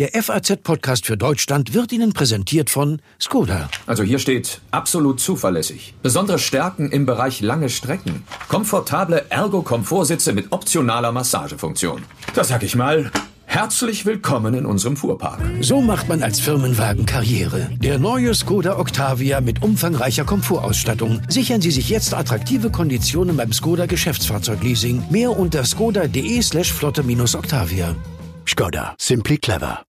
Der FAZ-Podcast für Deutschland wird Ihnen präsentiert von Skoda. Also hier steht absolut zuverlässig. Besondere Stärken im Bereich lange Strecken. Komfortable Ergo-Komfortsitze mit optionaler Massagefunktion. Da sag ich mal, Herzlich willkommen in unserem Fuhrpark. So macht man als Firmenwagen Karriere. Der neue Skoda Octavia mit umfangreicher Komfortausstattung. Sichern Sie sich jetzt attraktive Konditionen beim Skoda Geschäftsfahrzeugleasing. Mehr unter skoda.de slash flotte-octavia. Skoda. Simply clever.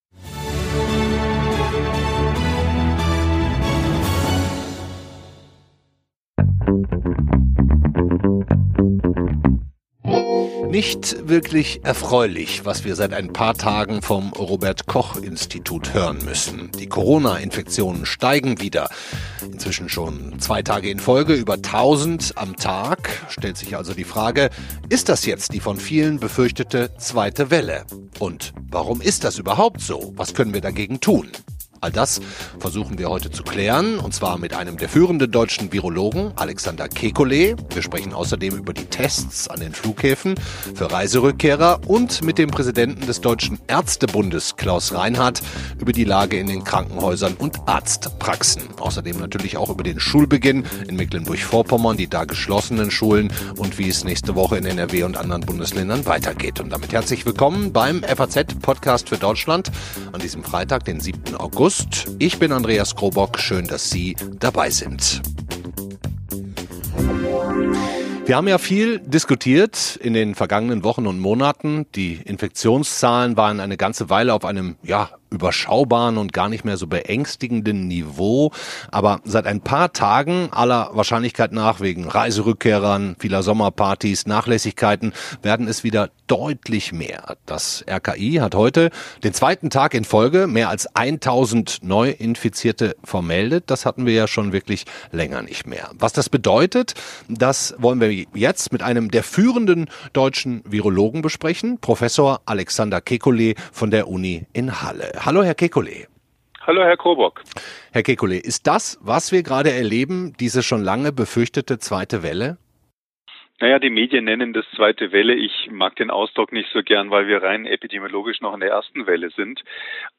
Nicht wirklich erfreulich, was wir seit ein paar Tagen vom Robert Koch Institut hören müssen. Die Corona-Infektionen steigen wieder. Inzwischen schon zwei Tage in Folge, über 1000 am Tag. Stellt sich also die Frage, ist das jetzt die von vielen befürchtete zweite Welle? Und warum ist das überhaupt so? Was können wir dagegen tun? All das versuchen wir heute zu klären, und zwar mit einem der führenden deutschen Virologen, Alexander Kekulé. Wir sprechen außerdem über die Tests an den Flughäfen für Reiserückkehrer und mit dem Präsidenten des Deutschen Ärztebundes, Klaus Reinhardt, über die Lage in den Krankenhäusern und Arztpraxen. Außerdem natürlich auch über den Schulbeginn in Mecklenburg-Vorpommern, die da geschlossenen Schulen und wie es nächste Woche in NRW und anderen Bundesländern weitergeht. Und damit herzlich willkommen beim FAZ-Podcast für Deutschland an diesem Freitag, den 7. August. August. Ich bin Andreas Krobock. Schön, dass Sie dabei sind. Wir haben ja viel diskutiert in den vergangenen Wochen und Monaten. Die Infektionszahlen waren eine ganze Weile auf einem, ja, überschaubaren und gar nicht mehr so beängstigenden Niveau. Aber seit ein paar Tagen, aller Wahrscheinlichkeit nach, wegen Reiserückkehrern, vieler Sommerpartys, Nachlässigkeiten, werden es wieder deutlich mehr. Das RKI hat heute den zweiten Tag in Folge mehr als 1000 Neuinfizierte vermeldet. Das hatten wir ja schon wirklich länger nicht mehr. Was das bedeutet, das wollen wir jetzt mit einem der führenden deutschen Virologen besprechen, Professor Alexander Kekulé von der Uni in Halle. Hallo, Herr Kekulé. Hallo, Herr Krobock. Herr Kekulé, ist das, was wir gerade erleben, diese schon lange befürchtete zweite Welle? Naja, die Medien nennen das zweite Welle. Ich mag den Ausdruck nicht so gern, weil wir rein epidemiologisch noch in der ersten Welle sind.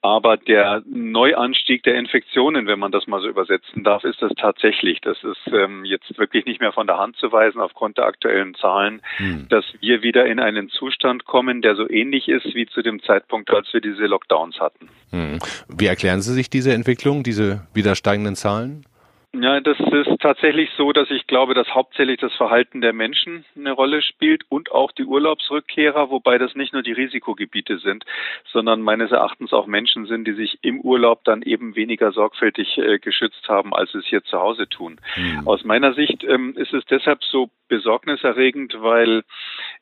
Aber der Neuanstieg der Infektionen, wenn man das mal so übersetzen darf, ist das tatsächlich. Das ist ähm, jetzt wirklich nicht mehr von der Hand zu weisen aufgrund der aktuellen Zahlen, hm. dass wir wieder in einen Zustand kommen, der so ähnlich ist wie zu dem Zeitpunkt, als wir diese Lockdowns hatten. Hm. Wie erklären Sie sich diese Entwicklung, diese wieder steigenden Zahlen? Ja, das ist tatsächlich so, dass ich glaube, dass hauptsächlich das Verhalten der Menschen eine Rolle spielt und auch die Urlaubsrückkehrer, wobei das nicht nur die Risikogebiete sind, sondern meines Erachtens auch Menschen sind, die sich im Urlaub dann eben weniger sorgfältig äh, geschützt haben, als es hier zu Hause tun. Mhm. Aus meiner Sicht ähm, ist es deshalb so besorgniserregend, weil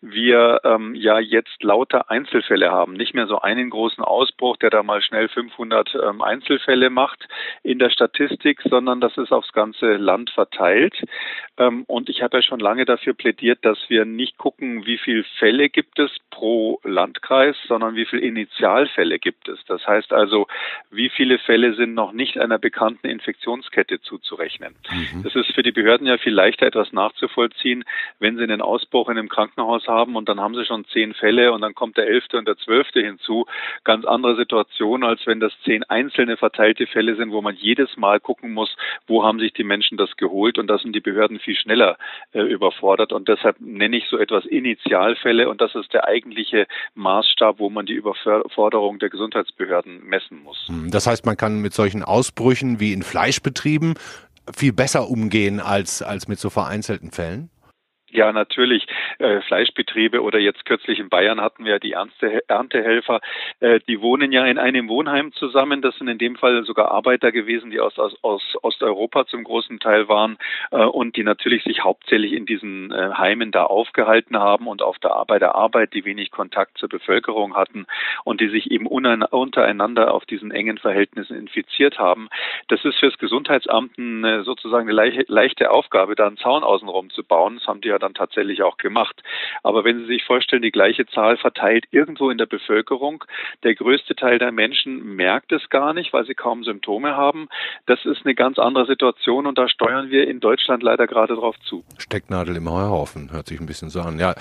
wir ähm, ja jetzt lauter Einzelfälle haben. Nicht mehr so einen großen Ausbruch, der da mal schnell 500 ähm, Einzelfälle macht in der Statistik, sondern das ist aufs ganze Land verteilt. Ähm, und ich habe ja schon lange dafür plädiert, dass wir nicht gucken, wie viele Fälle gibt es pro Landkreis, sondern wie viele Initialfälle gibt es. Das heißt also, wie viele Fälle sind noch nicht einer bekannten Infektionskette zuzurechnen. Mhm. Das ist für die Behörden ja viel leichter etwas nachzuvollziehen, wenn Sie einen Ausbruch in einem Krankenhaus haben und dann haben Sie schon zehn Fälle und dann kommt der elfte und der zwölfte hinzu. Ganz andere Situation, als wenn das zehn einzelne verteilte Fälle sind, wo man jedes Mal gucken muss, wo haben sich die Menschen das geholt und da sind die Behörden viel schneller äh, überfordert und deshalb nenne ich so etwas Initialfälle und das ist der eigentliche Maßstab, wo man die Überforderung der Gesundheitsbehörden messen muss. Hm, das heißt, man kann mit solchen Ausbrüchen wie in Fleischbetrieben viel besser umgehen als, als mit so vereinzelten Fällen? Ja, natürlich. Äh, Fleischbetriebe oder jetzt kürzlich in Bayern hatten wir die Ernte, Erntehelfer. Äh, die wohnen ja in einem Wohnheim zusammen. Das sind in dem Fall sogar Arbeiter gewesen, die aus, aus, aus Osteuropa zum großen Teil waren äh, und die natürlich sich hauptsächlich in diesen äh, Heimen da aufgehalten haben und auf der Arbeit der Arbeit, die wenig Kontakt zur Bevölkerung hatten und die sich eben untereinander auf diesen engen Verhältnissen infiziert haben. Das ist fürs Gesundheitsamt sozusagen eine leichte Aufgabe, da einen Zaun außenrum zu bauen. Das haben die ja dann tatsächlich auch gemacht. Aber wenn Sie sich vorstellen, die gleiche Zahl verteilt irgendwo in der Bevölkerung, der größte Teil der Menschen merkt es gar nicht, weil sie kaum Symptome haben. Das ist eine ganz andere Situation und da steuern wir in Deutschland leider gerade drauf zu. Stecknadel im Heuhaufen, hört sich ein bisschen so an. Ja,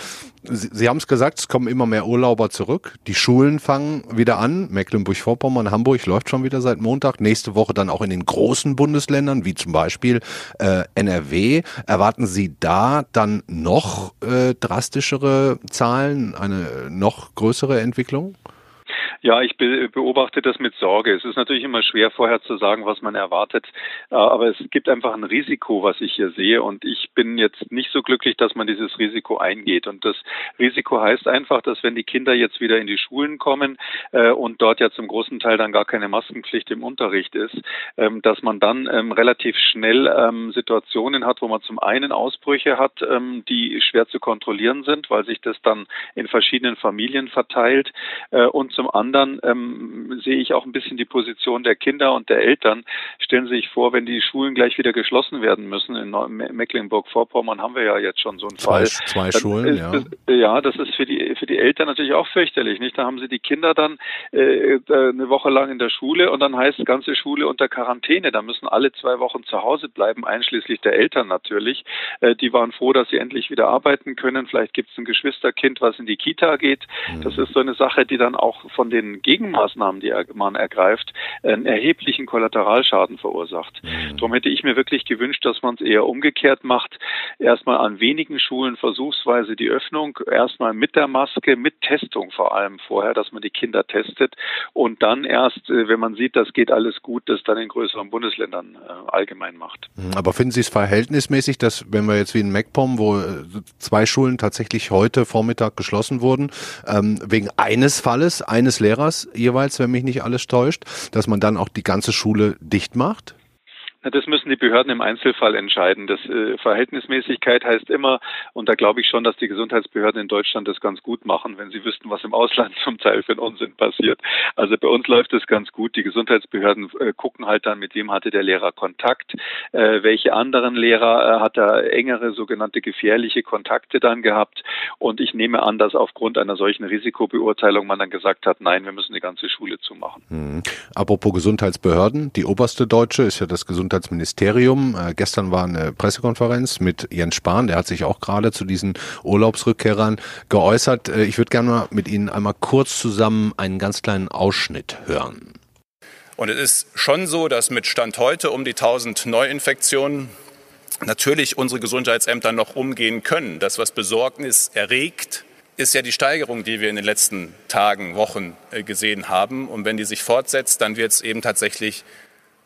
Sie, Sie haben es gesagt, es kommen immer mehr Urlauber zurück. Die Schulen fangen wieder an. Mecklenburg-Vorpommern, Hamburg läuft schon wieder seit Montag. Nächste Woche dann auch in den großen Bundesländern, wie zum Beispiel äh, NRW. Erwarten Sie da dann noch äh, drastischere Zahlen, eine noch größere Entwicklung? Ja, ich beobachte das mit Sorge. Es ist natürlich immer schwer vorher zu sagen, was man erwartet, äh, aber es gibt einfach ein Risiko, was ich hier sehe und ich bin jetzt nicht so glücklich, dass man dieses Risiko eingeht. Und das Risiko heißt einfach, dass wenn die Kinder jetzt wieder in die Schulen kommen äh, und dort ja zum großen Teil dann gar keine Maskenpflicht im Unterricht ist, ähm, dass man dann ähm, relativ schnell ähm, Situationen hat, wo man zum einen Ausbrüche hat, die schwer zu kontrollieren sind, weil sich das dann in verschiedenen Familien verteilt äh, und zum anderen anderen ähm, sehe ich auch ein bisschen die Position der Kinder und der Eltern. Stellen Sie sich vor, wenn die Schulen gleich wieder geschlossen werden müssen. In Mecklenburg-Vorpommern haben wir ja jetzt schon so einen zwei, Fall. Zwei Schulen, ja. Das, ja, das ist für die für die Eltern natürlich auch fürchterlich, nicht? Da haben sie die Kinder dann äh, eine Woche lang in der Schule und dann heißt ganze Schule unter Quarantäne. Da müssen alle zwei Wochen zu Hause bleiben, einschließlich der Eltern natürlich. Äh, die waren froh, dass sie endlich wieder arbeiten können. Vielleicht gibt es ein Geschwisterkind, was in die Kita geht. Mhm. Das ist so eine Sache, die dann auch von den Gegenmaßnahmen, die man ergreift, einen erheblichen Kollateralschaden verursacht. Mhm. Darum hätte ich mir wirklich gewünscht, dass man es eher umgekehrt macht. Erstmal an wenigen Schulen versuchsweise die Öffnung, erstmal mit der Maske, mit Testung vor allem vorher, dass man die Kinder testet und dann erst, äh, wenn man sieht, das geht alles gut, das dann in größeren Bundesländern äh, allgemein macht. Mhm. Aber finden Sie es verhältnismäßig, dass wenn wir jetzt wie in MacPom, wo äh, zwei Schulen tatsächlich heute Vormittag geschlossen wurden, ähm, wegen eines Falles, eines Lehrers jeweils, wenn mich nicht alles täuscht, dass man dann auch die ganze Schule dicht macht? Das müssen die Behörden im Einzelfall entscheiden. Das äh, Verhältnismäßigkeit heißt immer, und da glaube ich schon, dass die Gesundheitsbehörden in Deutschland das ganz gut machen, wenn sie wüssten, was im Ausland zum Teil für einen Unsinn passiert. Also bei uns läuft es ganz gut. Die Gesundheitsbehörden äh, gucken halt dann, mit wem hatte der Lehrer Kontakt, äh, welche anderen Lehrer äh, hat er engere sogenannte gefährliche Kontakte dann gehabt. Und ich nehme an, dass aufgrund einer solchen Risikobeurteilung man dann gesagt hat, nein, wir müssen die ganze Schule zumachen. Mhm. Apropos Gesundheitsbehörden, die oberste deutsche ist ja das Gesundheitsbehörden Gesundheitsministerium. Äh, gestern war eine Pressekonferenz mit Jens Spahn, der hat sich auch gerade zu diesen Urlaubsrückkehrern geäußert. Äh, ich würde gerne mal mit Ihnen einmal kurz zusammen einen ganz kleinen Ausschnitt hören. Und es ist schon so, dass mit Stand heute um die 1000 Neuinfektionen natürlich unsere Gesundheitsämter noch umgehen können. Das, was Besorgnis erregt, ist ja die Steigerung, die wir in den letzten Tagen, Wochen äh, gesehen haben. Und wenn die sich fortsetzt, dann wird es eben tatsächlich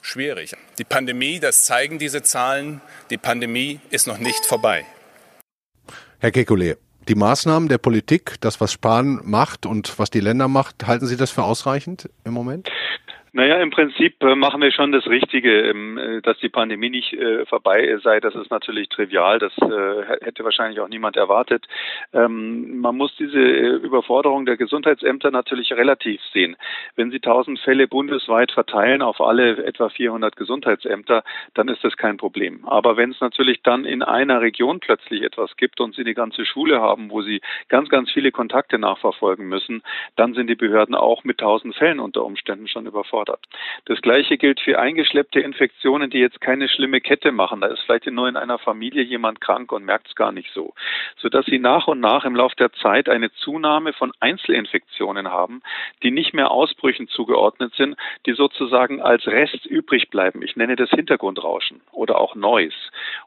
schwierig. Die Pandemie, das zeigen diese Zahlen, die Pandemie ist noch nicht vorbei. Herr Kekulé, die Maßnahmen der Politik, das, was Spahn macht und was die Länder macht, halten Sie das für ausreichend im Moment? Naja, im Prinzip äh, machen wir schon das Richtige. Ähm, äh, dass die Pandemie nicht äh, vorbei sei, das ist natürlich trivial. Das hätte wahrscheinlich auch niemand erwartet. Ähm, man muss diese Überforderung der Gesundheitsämter natürlich relativ sehen. Wenn Sie 1000 Fälle bundesweit verteilen auf alle etwa 400 Gesundheitsämter, dann ist das kein Problem. Aber wenn es natürlich dann in einer Region plötzlich etwas gibt und Sie eine ganze Schule haben, wo Sie ganz, ganz viele Kontakte nachverfolgen müssen, dann sind die Behörden auch mit 1000 Fällen unter Umständen schon überfordert gefordert. Das Gleiche gilt für eingeschleppte Infektionen, die jetzt keine schlimme Kette machen. Da ist vielleicht nur in einer Familie jemand krank und merkt es gar nicht so. Sodass sie nach und nach im Laufe der Zeit eine Zunahme von Einzelinfektionen haben, die nicht mehr Ausbrüchen zugeordnet sind, die sozusagen als Rest übrig bleiben. Ich nenne das Hintergrundrauschen oder auch Noise.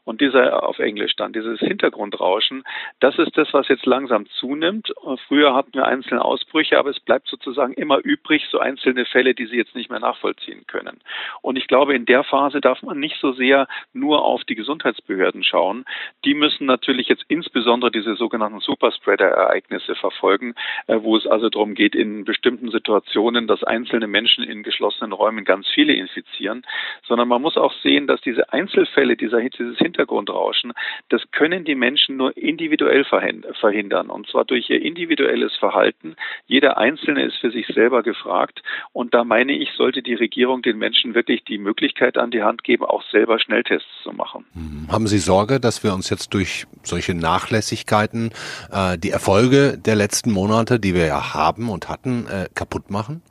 Und dieser auf Englisch dann, dieses Hintergrundrauschen, das ist das, was jetzt langsam zunimmt. Früher hatten wir einzelne Ausbrüche, aber es bleibt sozusagen immer übrig, so einzelne Fälle, die Sie jetzt nicht nicht mehr nachvollziehen können. Und ich glaube, in der Phase darf man nicht so sehr nur auf die Gesundheitsbehörden schauen. Die müssen natürlich jetzt insbesondere diese sogenannten Superspreader-Ereignisse verfolgen, äh, wo es also darum geht, in bestimmten Situationen, dass einzelne Menschen in geschlossenen Räumen ganz viele infizieren, sondern man muss auch sehen, dass diese Einzelfälle, dieser, dieses Hintergrundrauschen, das können die Menschen nur individuell verhindern. Und zwar durch ihr individuelles Verhalten. Jeder Einzelne ist für sich selber gefragt. Und da meine ich, sollte die Regierung den Menschen wirklich die Möglichkeit an die Hand geben, auch selber Schnelltests zu machen. Hm. Haben Sie Sorge, dass wir uns jetzt durch solche Nachlässigkeiten äh, die Erfolge der letzten Monate, die wir ja haben und hatten, äh, kaputt machen?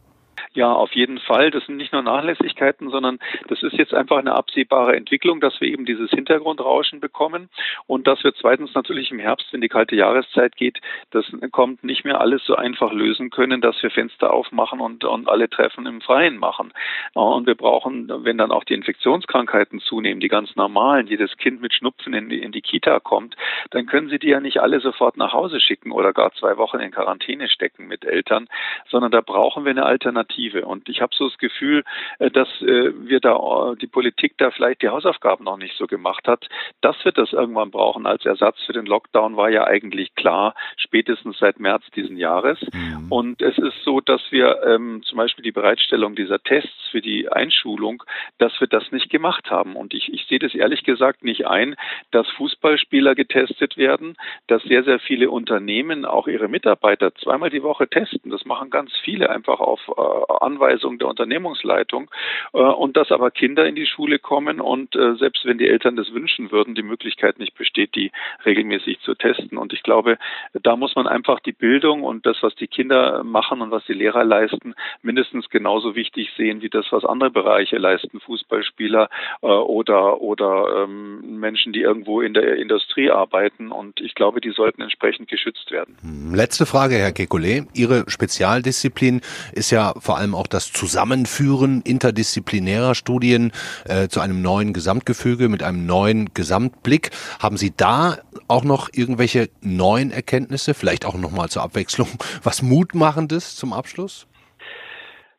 Ja, auf jeden Fall. Das sind nicht nur Nachlässigkeiten, sondern das ist jetzt einfach eine absehbare Entwicklung, dass wir eben dieses Hintergrundrauschen bekommen und dass wir zweitens natürlich im Herbst, wenn die kalte Jahreszeit geht, das kommt nicht mehr alles so einfach lösen können, dass wir Fenster aufmachen und, und alle Treffen im Freien machen. Und wir brauchen, wenn dann auch die Infektionskrankheiten zunehmen, die ganz normalen, jedes Kind mit Schnupfen in die, in die Kita kommt, dann können Sie die ja nicht alle sofort nach Hause schicken oder gar zwei Wochen in Quarantäne stecken mit Eltern, sondern da brauchen wir eine Alternative. Perspektive. Und ich habe so das Gefühl, äh, dass äh, wir da äh, die Politik da vielleicht die Hausaufgaben noch nicht so gemacht hat. Dass wir das irgendwann brauchen als Ersatz für den Lockdown war ja eigentlich klar, spätestens seit März diesen Jahres. Mhm. Und es ist so, dass wir ähm, zum Beispiel die Bereitstellung dieser Tests für die Einschulung, dass wir das nicht gemacht haben. Und ich, ich sehe das ehrlich gesagt nicht ein, dass Fußballspieler getestet werden, dass sehr, sehr viele Unternehmen auch ihre Mitarbeiter zweimal die Woche testen. Das machen ganz viele einfach auf äh, Anweisung der Unternehmungsleitung äh, und dass aber Kinder in die Schule kommen und äh, selbst wenn die Eltern das wünschen würden, die Möglichkeit nicht besteht, die regelmäßig zu testen. Und ich glaube, da muss man einfach die Bildung und das, was die Kinder machen und was die Lehrer leisten, mindestens genauso wichtig sehen wie das, was andere Bereiche leisten, Fußballspieler äh, oder oder ähm, Menschen, die irgendwo in der Industrie arbeiten. Und ich glaube, die sollten entsprechend geschützt werden. Hm, letzte Frage, Herr Kekulé. Ihre Spezialdisziplin ist ja vor allem allem auch das Zusammenführen interdisziplinärer Studien äh, zu einem neuen Gesamtgefüge mit einem neuen Gesamtblick. Haben Sie da auch noch irgendwelche neuen Erkenntnisse, vielleicht auch nochmal zur Abwechslung, was Mutmachendes zum Abschluss?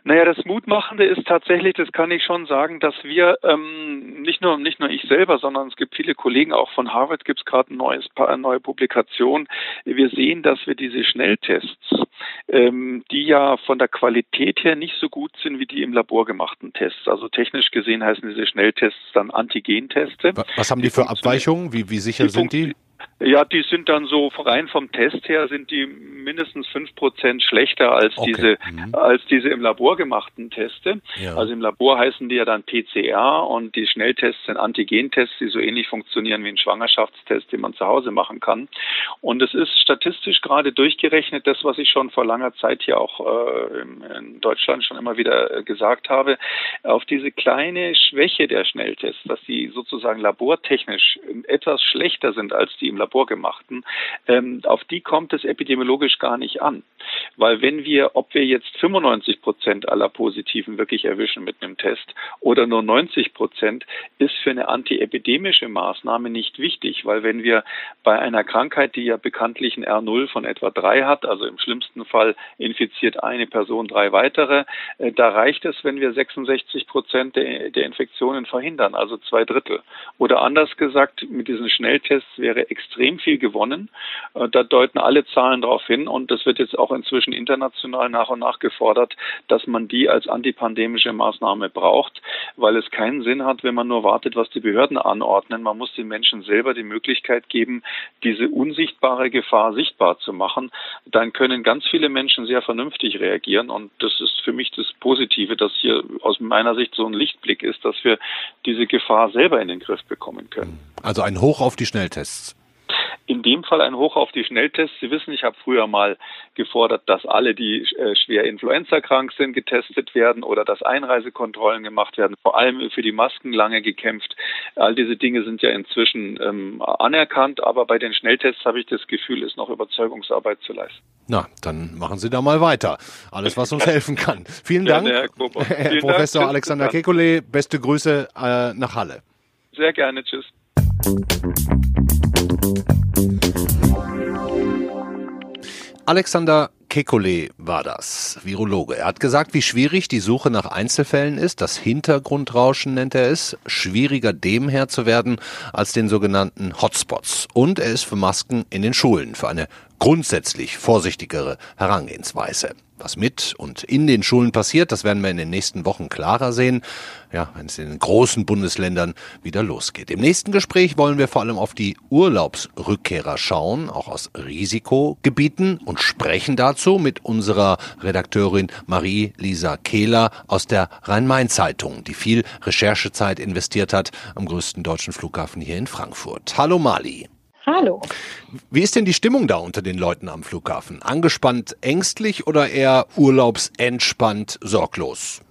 Naja, das Mutmachende ist tatsächlich, das kann ich schon sagen, dass wir ähm, nicht nur nicht nur ich selber, sondern es gibt viele Kollegen auch von Harvard gibt es gerade ein neues eine neue Publikation. Wir sehen, dass wir diese Schnelltests, ähm, die ja von der Qualität her nicht so gut sind wie die im Labor gemachten Tests. Also technisch gesehen heißen diese Schnelltests dann Antigenteste. Was haben die für Abweichungen? Wie, wie sicher sind die? Ja, die sind dann so rein vom Test her sind die mindestens fünf Prozent schlechter als okay. diese mhm. als diese im Labor gemachten Teste. Ja. Also im Labor heißen die ja dann PCR und die Schnelltests sind Antigentests, die so ähnlich funktionieren wie ein Schwangerschaftstest, den man zu Hause machen kann. Und es ist statistisch gerade durchgerechnet, das was ich schon vor langer Zeit hier auch äh, in Deutschland schon immer wieder gesagt habe, auf diese kleine Schwäche der Schnelltests, dass sie sozusagen labortechnisch etwas schlechter sind als die im Labor gemachten, ähm, auf die kommt es epidemiologisch gar nicht an. Weil wenn wir, ob wir jetzt 95 Prozent aller Positiven wirklich erwischen mit einem Test oder nur 90 Prozent, ist für eine antiepidemische Maßnahme nicht wichtig, weil wenn wir bei einer Krankheit, die ja bekanntlich ein R0 von etwa drei hat, also im schlimmsten Fall infiziert eine Person drei weitere, äh, da reicht es, wenn wir 66 Prozent der, der Infektionen verhindern, also zwei Drittel. Oder anders gesagt, mit diesen Schnelltests wäre extrem viel gewonnen. Äh, da deuten alle Zahlen darauf hin und das wird jetzt auch inzwischen international nach und nach gefordert, dass man die als antipandemische Maßnahme braucht, weil es keinen Sinn hat, wenn man nur wartet, was die Behörden anordnen. Man muss den Menschen selber die Möglichkeit geben, diese unsichtbare Gefahr sichtbar zu machen. Dann können ganz viele Menschen sehr vernünftig reagieren und das ist für mich das Positive, dass hier aus meiner Sicht so ein Lichtblick ist, dass wir diese Gefahr selber in den Griff bekommen können. Also ein Hoch auf die Schnelltests. In dem Fall ein Hoch auf die Schnelltests. Sie wissen, ich habe früher mal gefordert, dass alle, die äh, schwer influenzakrank sind, getestet werden oder dass Einreisekontrollen gemacht werden. Vor allem für die Masken lange gekämpft. All diese Dinge sind ja inzwischen ähm, anerkannt, aber bei den Schnelltests habe ich das Gefühl, ist noch Überzeugungsarbeit zu leisten. Na, dann machen Sie da mal weiter. Alles, was uns helfen kann. Vielen Dank, Herr, Herr Professor Dank. Alexander Kekulé. Beste Grüße äh, nach Halle. Sehr gerne. Tschüss. Alexander Kekulé war das, Virologe. Er hat gesagt, wie schwierig die Suche nach Einzelfällen ist. Das Hintergrundrauschen nennt er es. Schwieriger dem Herr zu werden als den sogenannten Hotspots. Und er ist für Masken in den Schulen, für eine grundsätzlich vorsichtigere Herangehensweise. Was mit und in den Schulen passiert, das werden wir in den nächsten Wochen klarer sehen, ja, wenn es in den großen Bundesländern wieder losgeht. Im nächsten Gespräch wollen wir vor allem auf die Urlaubsrückkehrer schauen, auch aus Risikogebieten und sprechen dazu mit unserer Redakteurin Marie-Lisa Kehler aus der Rhein-Main-Zeitung, die viel Recherchezeit investiert hat am größten deutschen Flughafen hier in Frankfurt. Hallo Mali. Hallo. Wie ist denn die Stimmung da unter den Leuten am Flughafen? Angespannt, ängstlich oder eher urlaubsentspannt, sorglos?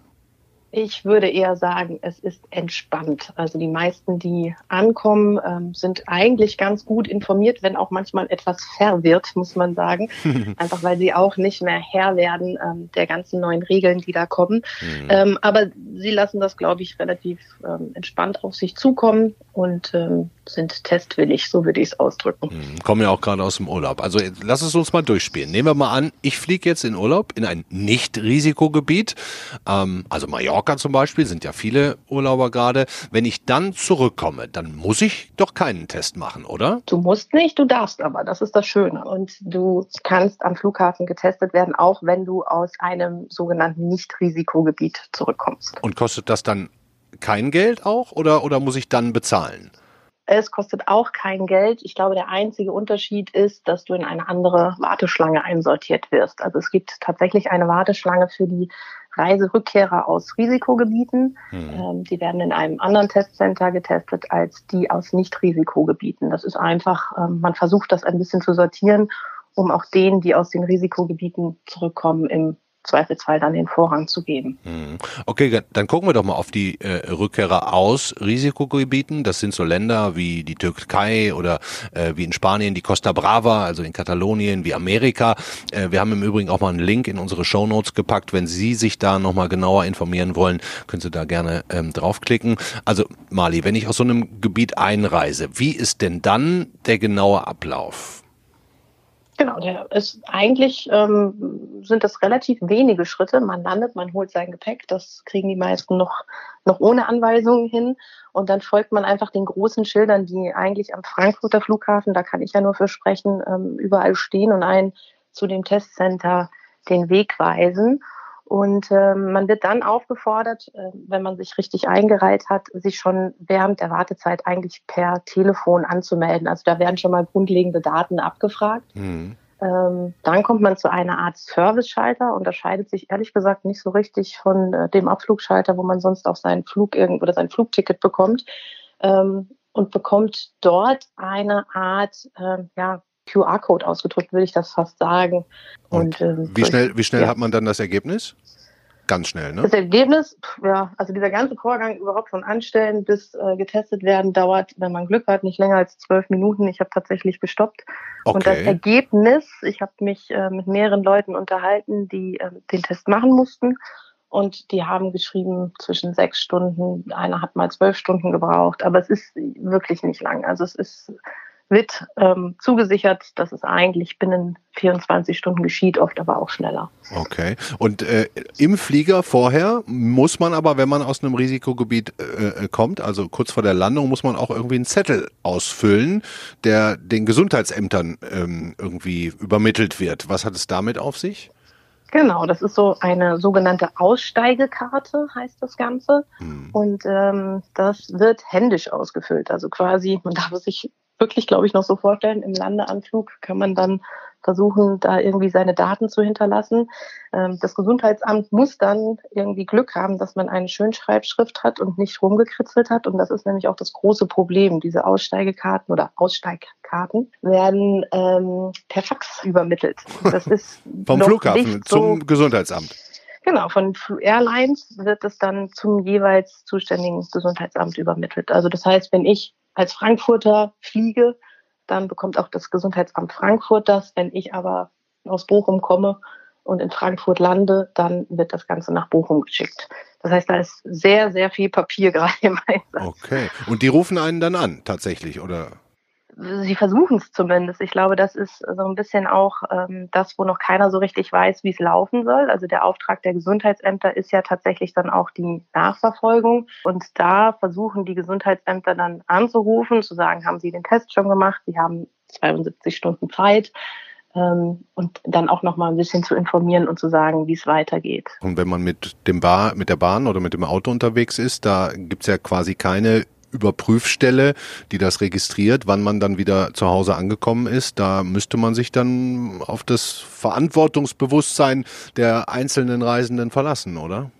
Ich würde eher sagen, es ist entspannt. Also die meisten, die ankommen, ähm, sind eigentlich ganz gut informiert, wenn auch manchmal etwas verwirrt, muss man sagen. Einfach weil sie auch nicht mehr Herr werden ähm, der ganzen neuen Regeln, die da kommen. Mhm. Ähm, aber sie lassen das, glaube ich, relativ ähm, entspannt auf sich zukommen und ähm, sind testwillig, so würde ich es ausdrücken. Mhm. Kommen ja auch gerade aus dem Urlaub. Also lass es uns mal durchspielen. Nehmen wir mal an, ich fliege jetzt in Urlaub in ein Nicht-Risikogebiet, ähm, also Mallorca zum Beispiel, sind ja viele Urlauber gerade. Wenn ich dann zurückkomme, dann muss ich doch keinen Test machen, oder? Du musst nicht, du darfst aber. Das ist das Schöne. Und du kannst am Flughafen getestet werden, auch wenn du aus einem sogenannten Nicht-Risikogebiet zurückkommst. Und kostet das dann kein Geld auch oder, oder muss ich dann bezahlen? Es kostet auch kein Geld. Ich glaube, der einzige Unterschied ist, dass du in eine andere Warteschlange einsortiert wirst. Also es gibt tatsächlich eine Warteschlange für die Reiserückkehrer aus Risikogebieten. Hm. Ähm, die werden in einem anderen Testcenter getestet als die aus Nicht-Risikogebieten. Das ist einfach, ähm, man versucht das ein bisschen zu sortieren, um auch denen, die aus den Risikogebieten zurückkommen, im Zweifelsfall dann den Vorrang zu geben. Hm. Okay, dann gucken wir doch mal auf die äh, Rückkehrer aus Risikogebieten. Das sind so Länder wie die Türkei oder äh, wie in Spanien die Costa Brava, also in Katalonien, wie Amerika. Äh, wir haben im Übrigen auch mal einen Link in unsere Show Notes gepackt. Wenn Sie sich da nochmal genauer informieren wollen, können Sie da gerne ähm, draufklicken. Also Mali, wenn ich aus so einem Gebiet einreise, wie ist denn dann der genaue Ablauf? Genau, der ist eigentlich ähm, sind das relativ wenige Schritte. Man landet, man holt sein Gepäck, das kriegen die meisten noch, noch ohne Anweisungen hin. Und dann folgt man einfach den großen Schildern, die eigentlich am Frankfurter Flughafen, da kann ich ja nur für sprechen, ähm, überall stehen und einen zu dem Testcenter den Weg weisen. Und ähm, man wird dann aufgefordert, äh, wenn man sich richtig eingereiht hat, sich schon während der Wartezeit eigentlich per Telefon anzumelden. Also da werden schon mal grundlegende Daten abgefragt. Mhm. Ähm, dann kommt man zu einer Art Service-Schalter, unterscheidet sich ehrlich gesagt nicht so richtig von äh, dem Abflugschalter, wo man sonst auch seinen Flug irgend oder sein Flugticket bekommt. Ähm, und bekommt dort eine Art äh, ja, QR-Code ausgedrückt, würde ich das fast sagen. Und, Und ähm, wie schnell, wie schnell ja. hat man dann das Ergebnis? Ganz schnell, ne? Das Ergebnis, ja, also dieser ganze Vorgang überhaupt von Anstellen bis äh, getestet werden dauert, wenn man Glück hat, nicht länger als zwölf Minuten. Ich habe tatsächlich gestoppt. Okay. Und das Ergebnis, ich habe mich äh, mit mehreren Leuten unterhalten, die äh, den Test machen mussten. Und die haben geschrieben zwischen sechs Stunden, einer hat mal zwölf Stunden gebraucht, aber es ist wirklich nicht lang. Also es ist wird ähm, zugesichert, dass es eigentlich binnen 24 Stunden geschieht, oft aber auch schneller. Okay. Und äh, im Flieger vorher muss man aber, wenn man aus einem Risikogebiet äh, äh, kommt, also kurz vor der Landung, muss man auch irgendwie einen Zettel ausfüllen, der den Gesundheitsämtern ähm, irgendwie übermittelt wird. Was hat es damit auf sich? Genau, das ist so eine sogenannte Aussteigekarte, heißt das Ganze. Hm. Und ähm, das wird händisch ausgefüllt. Also quasi, man darf es sich wirklich, glaube ich, noch so vorstellen. Im Landeanflug kann man dann versuchen, da irgendwie seine Daten zu hinterlassen. Ähm, das Gesundheitsamt muss dann irgendwie Glück haben, dass man eine Schönschreibschrift hat und nicht rumgekritzelt hat. Und das ist nämlich auch das große Problem. Diese Aussteigekarten oder Aussteigkarten werden ähm, per Fax übermittelt. Das ist vom Flughafen zum so Gesundheitsamt. Genau, von Airlines wird es dann zum jeweils zuständigen Gesundheitsamt übermittelt. Also das heißt, wenn ich als Frankfurter fliege, dann bekommt auch das Gesundheitsamt Frankfurt das. Wenn ich aber aus Bochum komme und in Frankfurt lande, dann wird das Ganze nach Bochum geschickt. Das heißt, da ist sehr, sehr viel Papier gerade im Einsatz. Okay. Und die rufen einen dann an, tatsächlich, oder? Sie versuchen es zumindest. Ich glaube, das ist so ein bisschen auch ähm, das, wo noch keiner so richtig weiß, wie es laufen soll. Also der Auftrag der Gesundheitsämter ist ja tatsächlich dann auch die Nachverfolgung. Und da versuchen die Gesundheitsämter dann anzurufen, zu sagen, haben sie den Test schon gemacht, sie haben 72 Stunden Zeit. ähm, und dann auch noch mal ein bisschen zu informieren und zu sagen, wie es weitergeht. Und wenn man mit dem Bar, mit der Bahn oder mit dem Auto unterwegs ist, da gibt's ja quasi keine Überprüfstelle, die das registriert, wann man dann wieder zu Hause angekommen ist. Da müsste man sich dann auf das Verantwortungsbewusstsein der einzelnen Reisenden verlassen, oder?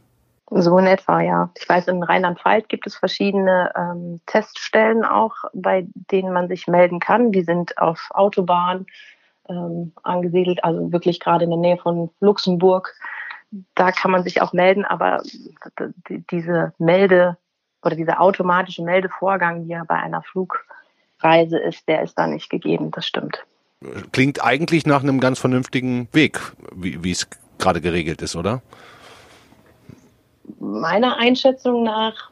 So in etwa, ja. Ich weiß, in Rheinland-Pfalz gibt es verschiedene ähm, Teststellen auch, bei denen man sich melden kann. Die sind auf Autobahnen ähm, angesiedelt, also wirklich gerade in der Nähe von Luxemburg. Da kann man sich auch melden, aber diese Melde oder dieser automatische Meldevorgang, wie er bei einer Flugreise ist, der ist da nicht gegeben. Das stimmt. Klingt eigentlich nach einem ganz vernünftigen Weg, wie es gerade geregelt ist, oder? Meiner Einschätzung nach,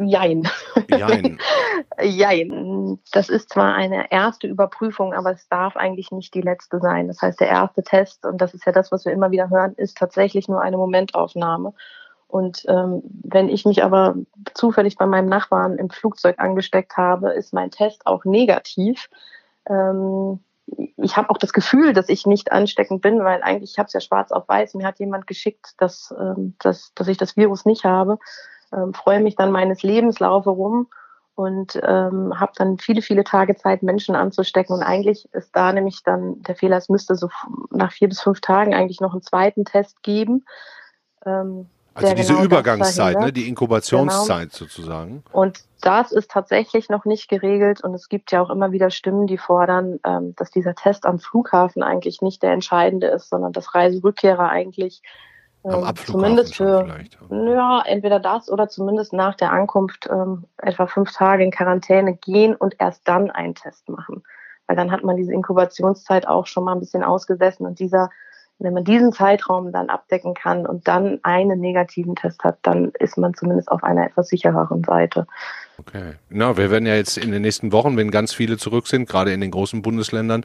jein. Jein. jein. Das ist zwar eine erste Überprüfung, aber es darf eigentlich nicht die letzte sein. Das heißt, der erste Test, und das ist ja das, was wir immer wieder hören, ist tatsächlich nur eine Momentaufnahme. Und ähm, wenn ich mich aber zufällig bei meinem Nachbarn im Flugzeug angesteckt habe, ist mein Test auch negativ. Ähm, ich habe auch das Gefühl, dass ich nicht ansteckend bin, weil eigentlich ich habe es ja schwarz auf weiß. Mir hat jemand geschickt, dass, ähm, dass, dass ich das Virus nicht habe. Ähm, freue mich dann meines Lebens, laufe rum und ähm, habe dann viele, viele Tage Zeit, Menschen anzustecken. Und eigentlich ist da nämlich dann der Fehler, es müsste so nach vier bis fünf Tagen eigentlich noch einen zweiten Test geben. Ähm, also diese genau Übergangszeit, ne, die Inkubationszeit genau. sozusagen. Und das ist tatsächlich noch nicht geregelt und es gibt ja auch immer wieder Stimmen, die fordern, ähm, dass dieser Test am Flughafen eigentlich nicht der entscheidende ist, sondern dass Reiserückkehrer eigentlich ähm, zumindest für ja entweder das oder zumindest nach der Ankunft ähm, etwa fünf Tage in Quarantäne gehen und erst dann einen Test machen, weil dann hat man diese Inkubationszeit auch schon mal ein bisschen ausgesessen und dieser wenn man diesen Zeitraum dann abdecken kann und dann einen negativen Test hat, dann ist man zumindest auf einer etwas sichereren Seite. Okay. Na, wir werden ja jetzt in den nächsten Wochen, wenn ganz viele zurück sind, gerade in den großen Bundesländern,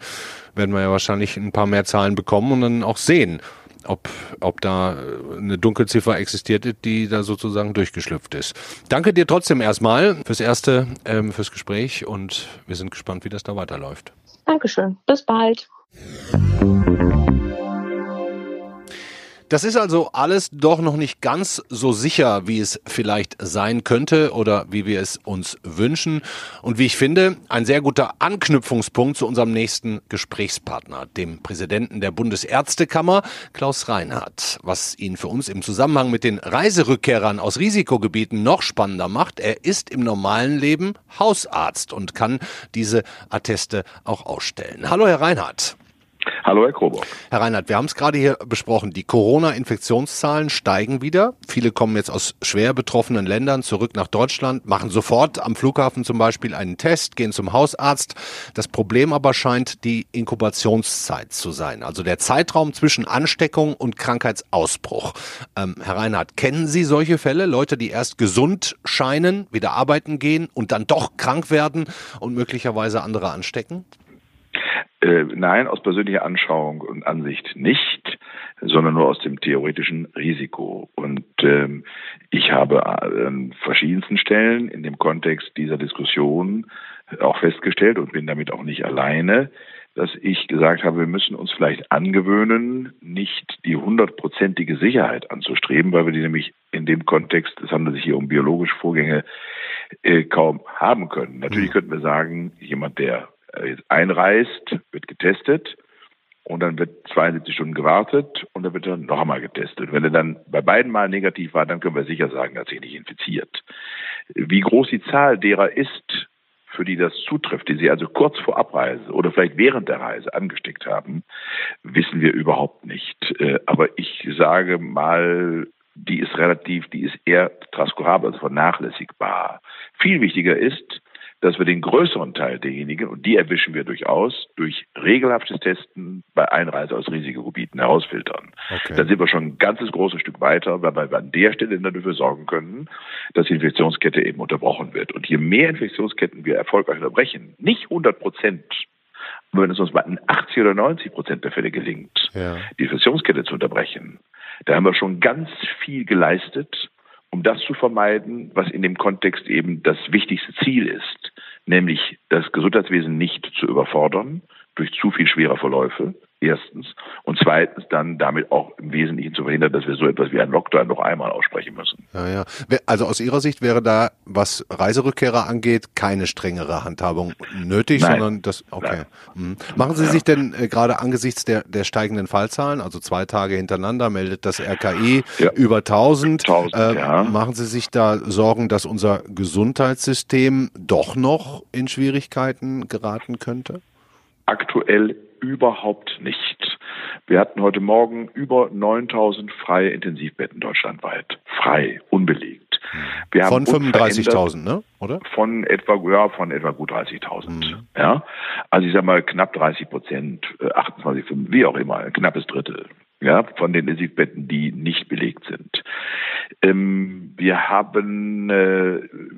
werden wir ja wahrscheinlich ein paar mehr Zahlen bekommen und dann auch sehen, ob, ob da eine Dunkelziffer existiert, die da sozusagen durchgeschlüpft ist. Danke dir trotzdem erstmal fürs erste, ähm, fürs Gespräch und wir sind gespannt, wie das da weiterläuft. Dankeschön. Bis bald. Das ist also alles doch noch nicht ganz so sicher, wie es vielleicht sein könnte oder wie wir es uns wünschen. Und wie ich finde, ein sehr guter Anknüpfungspunkt zu unserem nächsten Gesprächspartner, dem Präsidenten der Bundesärztekammer, Klaus Reinhardt. Was ihn für uns im Zusammenhang mit den Reiserückkehrern aus Risikogebieten noch spannender macht, er ist im normalen Leben Hausarzt und kann diese Atteste auch ausstellen. Hallo, Herr Reinhardt. Hallo, Herr Krobock. Herr Reinhardt, wir haben es gerade hier besprochen. Die Corona-Infektionszahlen steigen wieder. Viele kommen jetzt aus schwer betroffenen Ländern zurück nach Deutschland, machen sofort am Flughafen zum Beispiel einen Test, gehen zum Hausarzt. Das Problem aber scheint die Inkubationszeit zu sein, also der Zeitraum zwischen Ansteckung und Krankheitsausbruch. Ähm, Herr Reinhardt, kennen Sie solche Fälle? Leute, die erst gesund scheinen, wieder arbeiten gehen und dann doch krank werden und möglicherweise andere anstecken? Äh, nein, aus persönlicher Anschauung und Ansicht nicht, sondern nur aus dem theoretischen Risiko. Und ähm, ich habe an verschiedensten Stellen in dem Kontext dieser Diskussion auch festgestellt und bin damit auch nicht alleine, dass ich gesagt habe, wir müssen uns vielleicht angewöhnen, nicht die hundertprozentige Sicherheit anzustreben, weil wir die nämlich in dem Kontext, es handelt sich hier um biologische Vorgänge, äh, kaum haben können. Natürlich mhm. könnten wir sagen, jemand, der äh, einreist, wird getestet und dann wird 72 Stunden gewartet und dann wird er noch einmal getestet. Wenn er dann bei beiden Mal negativ war, dann können wir sicher sagen, er hat sich nicht infiziert. Wie groß die Zahl derer ist, für die das zutrifft, die sie also kurz vor Abreise oder vielleicht während der Reise angesteckt haben, wissen wir überhaupt nicht. Äh, aber ich sage mal, die ist relativ, die ist eher transkurabel, also vernachlässigbar. Viel wichtiger ist, dass wir den größeren Teil derjenigen, und die erwischen wir durchaus, durch regelhaftes Testen bei Einreise aus Risikogebieten herausfiltern. Okay. Dann sind wir schon ein ganzes großes Stück weiter, weil wir an der Stelle dann dafür sorgen können, dass die Infektionskette eben unterbrochen wird. Und je mehr Infektionsketten wir erfolgreich unterbrechen, nicht 100 Prozent, wenn es uns bei 80 oder 90 Prozent der Fälle gelingt, ja. die Infektionskette zu unterbrechen, da haben wir schon ganz viel geleistet um das zu vermeiden, was in dem Kontext eben das wichtigste Ziel ist, nämlich das Gesundheitswesen nicht zu überfordern durch zu viel schwerer Verläufe, Erstens. Und zweitens dann damit auch im Wesentlichen zu verhindern, dass wir so etwas wie ein Lockdown noch einmal aussprechen müssen. Ja, ja. Also aus Ihrer Sicht wäre da, was Reiserückkehrer angeht, keine strengere Handhabung nötig, Nein. sondern das, okay. Mhm. Machen Sie sich denn äh, gerade angesichts der, der steigenden Fallzahlen, also zwei Tage hintereinander meldet das RKI ja. über 1000, 1000 äh, ja. machen Sie sich da Sorgen, dass unser Gesundheitssystem doch noch in Schwierigkeiten geraten könnte? Aktuell überhaupt nicht. Wir hatten heute Morgen über 9000 freie Intensivbetten deutschlandweit. Frei, unbelegt. Wir von 35.000, ne? Oder? Von etwa, ja, von etwa gut 30.000. Mhm. Ja. Also ich sag mal knapp 30 Prozent, 28, äh, wie auch immer, ein knappes Drittel ja, von den Intensivbetten, die nicht belegt sind. Ähm, wir haben, äh,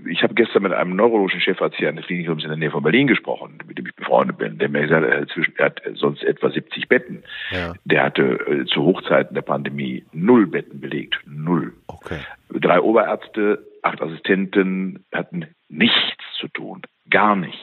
ich habe gestern mit einem neurologischen Chefarzt hier an der Klinik in der Nähe von Berlin gesprochen, mit dem ich befreundet bin, der mir gesagt hat, zwischen, er hat sonst etwa 70 Betten. Ja. Der hatte äh, zu Hochzeiten der Pandemie null Betten belegt, null. Okay. Drei Oberärzte, acht Assistenten hatten nichts zu tun, gar nichts.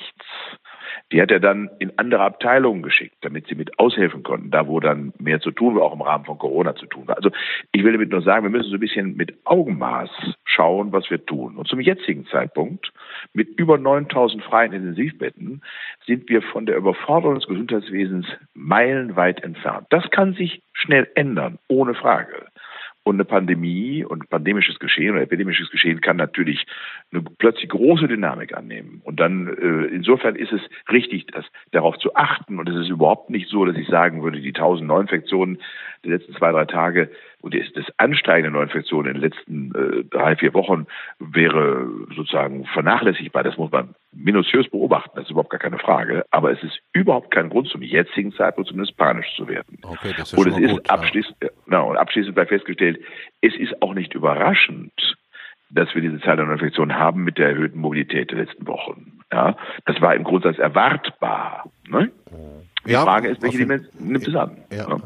Die hat er dann in andere Abteilungen geschickt, damit sie mit aushelfen konnten, da wo dann mehr zu tun war, auch im Rahmen von Corona zu tun war. Also ich will damit nur sagen, wir müssen so ein bisschen mit Augenmaß schauen, was wir tun. Und zum jetzigen Zeitpunkt, mit über 9000 freien Intensivbetten, sind wir von der Überforderung des Gesundheitswesens meilenweit entfernt. Das kann sich schnell ändern, ohne Frage. Und eine Pandemie und pandemisches Geschehen oder epidemisches Geschehen kann natürlich eine plötzlich große Dynamik annehmen. Und dann, äh, insofern ist es richtig, das, darauf zu achten. Und es ist überhaupt nicht so, dass ich sagen würde, die 1000 Neuinfektionen der letzten zwei, drei Tage und das Ansteigen der Neuinfektionen in den letzten äh, drei, vier Wochen wäre sozusagen vernachlässigbar. Das muss man minutiös beobachten, das ist überhaupt gar keine Frage. Aber es ist überhaupt kein Grund, zum jetzigen Zeitpunkt zumindest panisch zu werden. Okay, das ist und es ist gut, abschließend, ja. na, und abschließend bleibt festgestellt, es ist auch nicht überraschend, dass wir diese Zahl der Neuinfektionen haben mit der erhöhten Mobilität der letzten Wochen. Ja, das war im Grundsatz erwartbar. Ne? Die ja, Frage ist, welche Dimension nimmt es an? Ja, ja.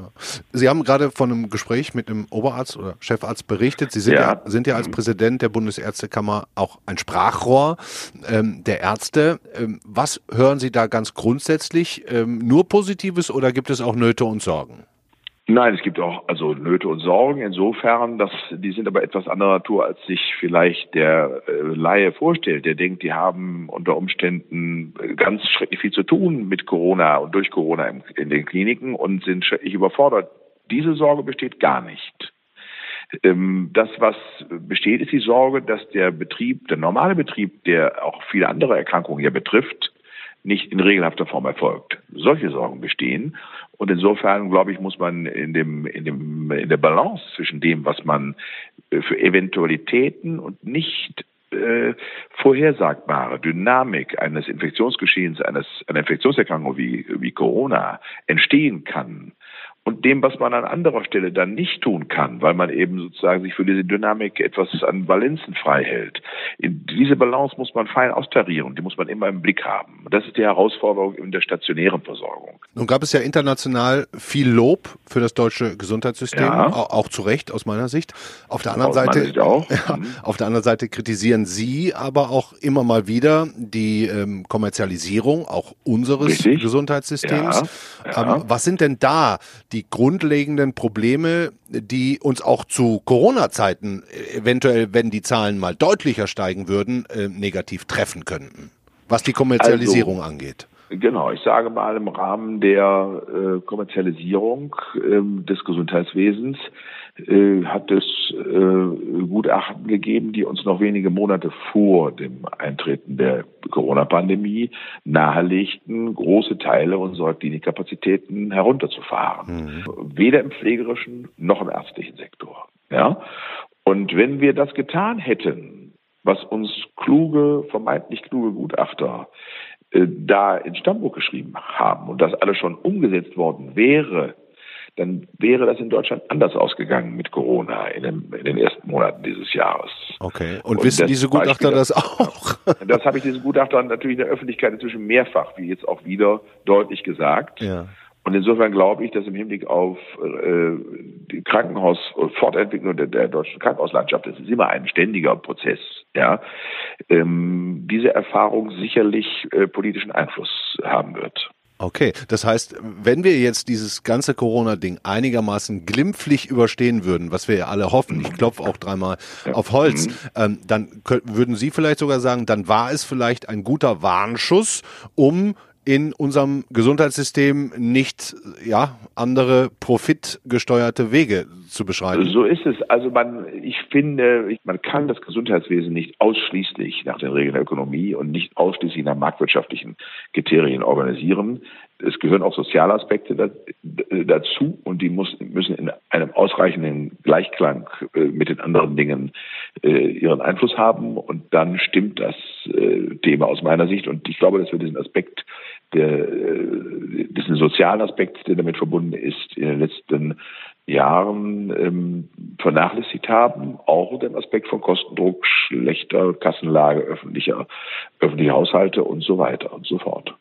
Sie haben gerade von einem Gespräch mit einem Oberarzt oder Chefarzt berichtet. Sie sind ja, sind ja als mhm. Präsident der Bundesärztekammer auch ein Sprachrohr ähm, der Ärzte. Ähm, was hören Sie da ganz grundsätzlich? Ähm, nur Positives oder gibt es auch Nöte und Sorgen? Nein, es gibt auch also Nöte und Sorgen insofern, dass die sind aber etwas anderer Natur, als sich vielleicht der äh, Laie vorstellt. Der denkt, die haben unter Umständen ganz schrecklich viel zu tun mit Corona und durch Corona in, in den Kliniken und sind schrecklich überfordert. Diese Sorge besteht gar nicht. Ähm, das, was besteht, ist die Sorge, dass der Betrieb, der normale Betrieb, der auch viele andere Erkrankungen ja betrifft, nicht in regelhafter Form erfolgt. Solche Sorgen bestehen. Und insofern, glaube ich, muss man in dem, in dem, in der Balance zwischen dem, was man äh, für Eventualitäten und nicht äh, vorhersagbare Dynamik eines Infektionsgeschehens, eines, einer Infektionserkrankung wie, wie Corona entstehen kann, und dem, was man an anderer Stelle dann nicht tun kann, weil man eben sozusagen sich für diese Dynamik etwas an Valenzen frei hält. In diese Balance muss man fein austarieren, die muss man immer im Blick haben. Und das ist die Herausforderung in der stationären Versorgung. Nun gab es ja international viel Lob für das deutsche Gesundheitssystem, ja. auch, zu Recht aus meiner Sicht. Auf der anderen Seite, ja, mhm. auf der anderen Seite kritisieren Sie aber auch immer mal wieder die ähm, Kommerzialisierung auch unseres Richtig. Gesundheitssystems. Ja. Ähm, was sind denn da die grundlegenden Probleme, die uns auch zu Corona-Zeiten eventuell, wenn die Zahlen mal deutlicher steigen würden, äh, negativ treffen könnten, was die Kommerzialisierung also, angeht. Genau, ich sage mal im Rahmen der äh, Kommerzialisierung äh, des Gesundheitswesens äh, hat es äh, Gutachten gegeben, die uns noch wenige Monate vor dem Eintreten der Corona-Pandemie nahelegten, große Teile unserer Klinikkapazitäten herunterzufahren. Mhm. Weder im pflegerischen noch im ärztlichen Sektor. Ja? Und wenn wir das getan hätten, was uns kluge, vermeintlich kluge Gutachter äh, da ins Stammbuch geschrieben haben und das alles schon umgesetzt worden wäre, dann wäre das in Deutschland anders ausgegangen mit Corona in, dem, in den ersten Monaten dieses Jahres. Okay. Und, und wissen diese Gutachter das, das auch? das habe ich diesen Gutachtern natürlich in der Öffentlichkeit inzwischen mehrfach, wie jetzt auch wieder, deutlich gesagt. Ja. Und insofern glaube ich, dass im Hinblick auf äh, die Krankenhaus Fortentwicklung der, der deutschen Krankenhauslandschaft, das ist immer ein ständiger Prozess, ja, ähm, diese Erfahrung sicherlich äh, politischen Einfluss haben wird. Okay, das heißt, wenn wir jetzt dieses ganze Corona-Ding einigermaßen glimpflich überstehen würden, was wir ja alle hoffen, ich klopfe auch dreimal ja. auf Holz, mhm. ähm, dann würden Sie vielleicht sogar sagen, dann war es vielleicht ein guter Warnschuss, um in unserem Gesundheitssystem nicht ja andere profitgesteuerte Wege zu beschreiten. So ist es. Also man, ich finde, man kann das Gesundheitswesen nicht ausschließlich nach den Regeln der Ökonomie und nicht ausschließlich nach marktwirtschaftlichen Kriterien organisieren. Es gehören auch soziale Aspekte dazu und die müssen in einem ausreichenden Gleichklang äh, mit den anderen Dingen äh, ihren Einfluss haben und dann stimmt das äh, Thema aus meiner Sicht und ich glaube, dass wir diesen Aspekt der, diesen sozialen Aspekt, der damit verbunden ist, in den letzten Jahren ähm, vernachlässigt haben, auch den Aspekt von Kostendruck, schlechter Kassenlage öffentlicher, öffentlicher Haushalte und so weiter und so fort.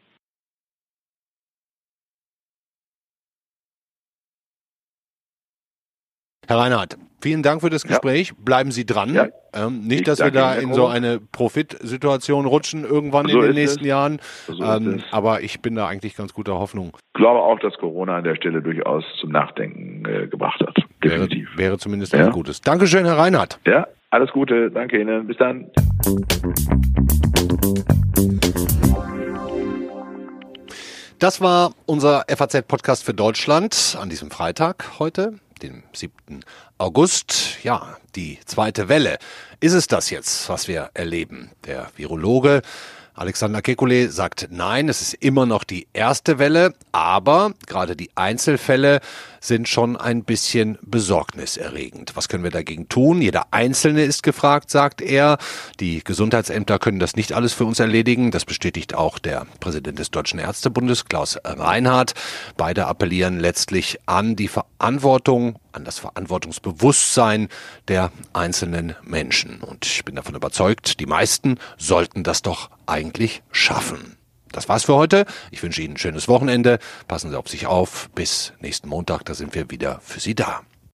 Herr Reinhardt, vielen Dank für das Gespräch. Ja. Bleiben Sie dran. Ja. Ähm, nicht, ich dass wir da in so eine Profitsituation rutschen irgendwann so in den nächsten es. Jahren. So ähm, aber ich bin da eigentlich ganz guter Hoffnung. Ich glaube auch, dass Corona an der Stelle durchaus zum Nachdenken äh, gebracht hat. Definitiv. Wäre, wäre zumindest ja. ein Gutes. Dankeschön, Herr Reinhardt. Ja, alles Gute. Danke Ihnen. Bis dann. Das war unser FAZ-Podcast für Deutschland an diesem Freitag heute dem 7. August. Ja, die zweite Welle. Ist es das jetzt, was wir erleben? Der Virologe Alexander Kekulé sagt nein, es ist immer noch die erste Welle, aber gerade die Einzelfälle sind schon ein bisschen besorgniserregend. Was können wir dagegen tun? Jeder Einzelne ist gefragt, sagt er. Die Gesundheitsämter können das nicht alles für uns erledigen. Das bestätigt auch der Präsident des Deutschen Ärztebundes, Klaus Reinhardt. Beide appellieren letztlich an die Verantwortung, an das Verantwortungsbewusstsein der einzelnen Menschen. Und ich bin davon überzeugt, die meisten sollten das doch eigentlich schaffen. Das war's für heute. Ich wünsche Ihnen ein schönes Wochenende. Passen Sie auf sich auf. Bis nächsten Montag, da sind wir wieder für Sie da.